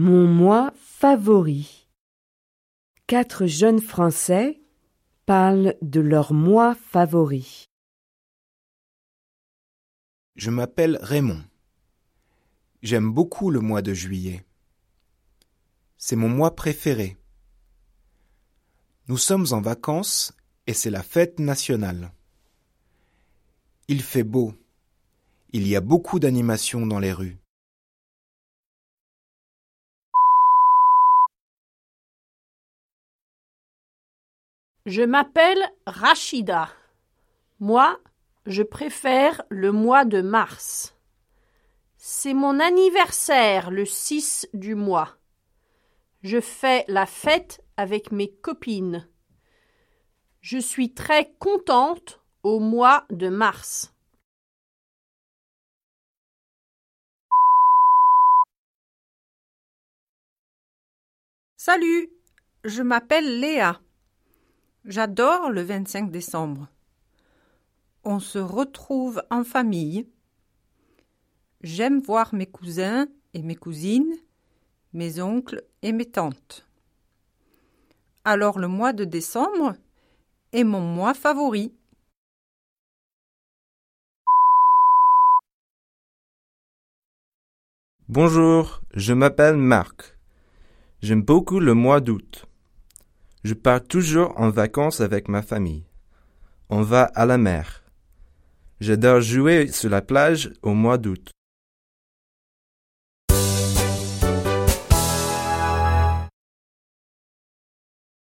Mon mois favori. Quatre jeunes Français parlent de leur mois favori. Je m'appelle Raymond. J'aime beaucoup le mois de juillet. C'est mon mois préféré. Nous sommes en vacances et c'est la fête nationale. Il fait beau. Il y a beaucoup d'animations dans les rues. Je m'appelle Rachida. Moi, je préfère le mois de mars. C'est mon anniversaire le 6 du mois. Je fais la fête avec mes copines. Je suis très contente au mois de mars. Salut, je m'appelle Léa. J'adore le 25 décembre. On se retrouve en famille. J'aime voir mes cousins et mes cousines, mes oncles et mes tantes. Alors le mois de décembre est mon mois favori. Bonjour, je m'appelle Marc. J'aime beaucoup le mois d'août. Je pars toujours en vacances avec ma famille. On va à la mer. J'adore jouer sur la plage au mois d'août.